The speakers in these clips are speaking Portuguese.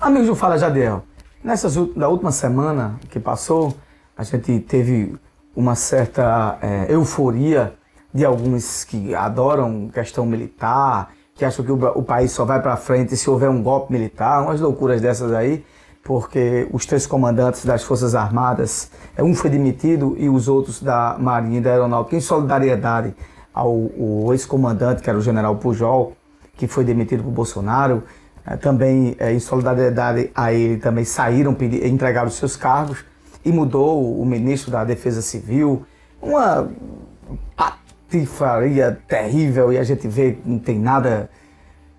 Amigos do Fala Jadiel, nessas, na última semana que passou, a gente teve uma certa é, euforia de alguns que adoram questão militar, que acham que o, o país só vai para frente se houver um golpe militar, umas loucuras dessas aí, porque os três comandantes das Forças Armadas, é, um foi demitido e os outros da Marinha e da Aeronáutica, em solidariedade ao ex-comandante, que era o general Pujol, que foi demitido por Bolsonaro, também é, em solidariedade a ele também saíram, entregaram os seus cargos e mudou o ministro da Defesa Civil. Uma patifaria terrível e a gente vê que não tem nada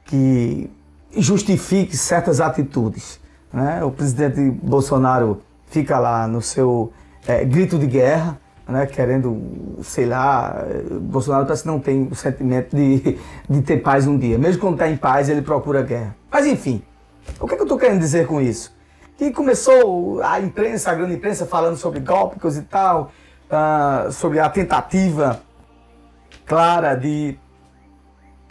que justifique certas atitudes. Né? O presidente Bolsonaro fica lá no seu é, grito de guerra, né, querendo, sei lá, Bolsonaro parece que não tem o sentimento de, de ter paz um dia. Mesmo quando está em paz, ele procura guerra. Mas enfim, o que, é que eu estou querendo dizer com isso? Que começou a imprensa, a grande imprensa, falando sobre golpes e tal, uh, sobre a tentativa clara de,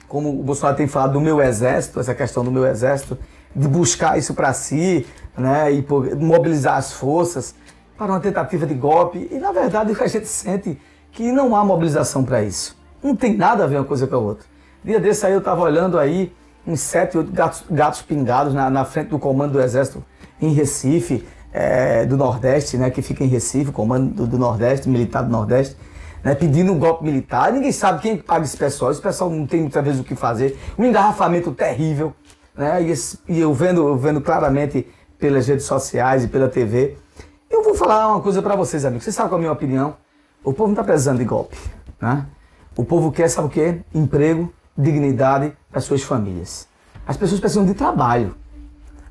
como o Bolsonaro tem falado do meu exército, essa questão do meu exército, de buscar isso para si, né, e mobilizar as forças para uma tentativa de golpe. E na verdade a gente sente que não há mobilização para isso. Não tem nada a ver uma coisa com a outra. Dia desse aí eu estava olhando aí uns sete, oito gatos, gatos pingados na, na, frente do comando do Exército em Recife, é, do Nordeste, né, que fica em Recife, comando do, do Nordeste, militar do Nordeste, né, pedindo um golpe militar. Ninguém sabe quem paga esse pessoal. Esse pessoal não tem muitas vezes o que fazer. Um engarrafamento terrível. Né, e, esse, e eu vendo, eu vendo claramente pelas redes sociais e pela TV vou falar uma coisa para vocês, amigos. Vocês sabem qual é a minha opinião? O povo não está precisando de golpe. Né? O povo quer, sabe o quê? Emprego, dignidade para suas famílias. As pessoas precisam de trabalho.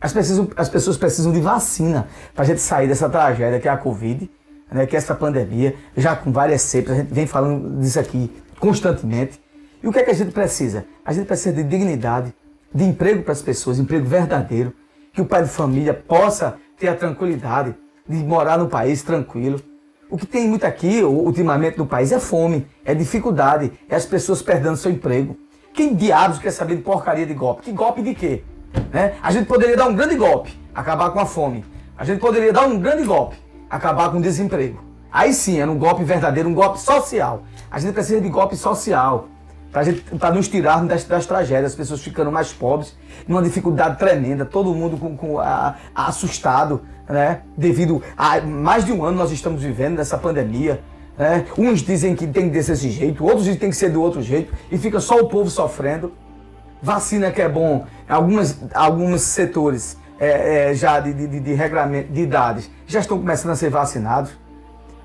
As, precisam, as pessoas precisam de vacina para a gente sair dessa tragédia que é a Covid, né, que é essa pandemia, já com várias cepas. A gente vem falando disso aqui constantemente. E o que é que a gente precisa? A gente precisa de dignidade, de emprego para as pessoas, emprego verdadeiro, que o pai de família possa ter a tranquilidade de morar no país tranquilo. O que tem muito aqui, ultimamente, no país é fome, é dificuldade, é as pessoas perdendo seu emprego. Quem diabos quer saber de porcaria de golpe? Que golpe de quê? Né? A gente poderia dar um grande golpe, acabar com a fome. A gente poderia dar um grande golpe, acabar com o desemprego. Aí sim, era um golpe verdadeiro, um golpe social. A gente precisa de golpe social para nos tirar das, das, tragédias, as pessoas ficando mais pobres, numa dificuldade tremenda, todo mundo com, com a, assustado, né? Devido a mais de um ano nós estamos vivendo nessa pandemia. Né? Uns dizem que tem que ser desse jeito, outros dizem que tem que ser do outro jeito, e fica só o povo sofrendo. Vacina que é bom, algumas, alguns setores é, é, já de, de, de regramento de idades já estão começando a ser vacinados.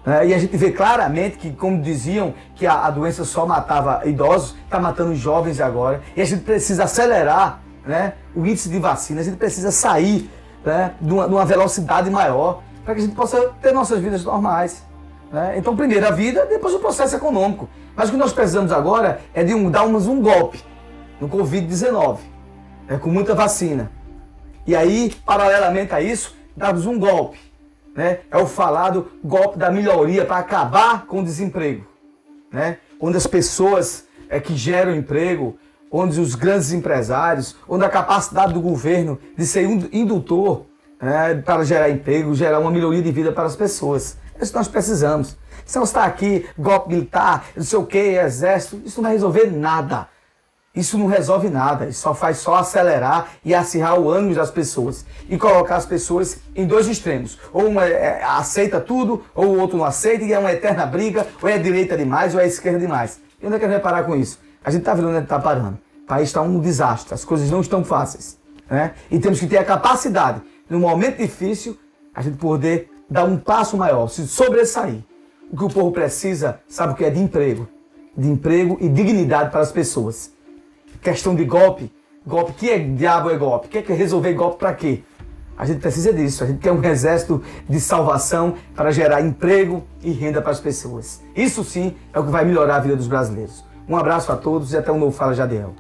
Né? E a gente vê claramente que, como diziam, que a, a doença só matava idosos, está matando jovens agora. E a gente precisa acelerar né, o índice de vacina, a gente precisa sair né, de, uma, de uma velocidade maior para que a gente possa ter nossas vidas normais. Né? Então, primeiro a vida, depois o processo econômico. Mas o que nós precisamos agora é de um, darmos um golpe no Covid-19, né, com muita vacina. E aí, paralelamente a isso, darmos um golpe né, é o falado golpe da melhoria para acabar com o desemprego, né, onde as pessoas é, que geram emprego, onde os grandes empresários, onde a capacidade do governo de ser indutor né, para gerar emprego, gerar uma melhoria de vida para as pessoas. É isso nós precisamos. Se não está aqui, golpe militar, não sei o que, exército, isso não vai resolver nada. Isso não resolve nada, isso só faz só acelerar e acirrar o ânimo das pessoas e colocar as pessoas em dois extremos. Ou uma é, aceita tudo, ou o outro não aceita, e é uma eterna briga, ou é direita demais, ou é esquerda demais. E onde é que a gente vai parar com isso? A gente está vendo onde está parando. O país está um desastre, as coisas não estão fáceis. Né? E temos que ter a capacidade, num momento difícil, a gente poder dar um passo maior, se sobressair. O que o povo precisa, sabe o que é? De emprego. De emprego e dignidade para as pessoas questão de golpe. Golpe, que é diabo é golpe? Quer que resolver golpe para quê? A gente precisa disso. A gente quer um exército de salvação para gerar emprego e renda para as pessoas. Isso sim é o que vai melhorar a vida dos brasileiros. Um abraço a todos e até um novo Fala Jadiel.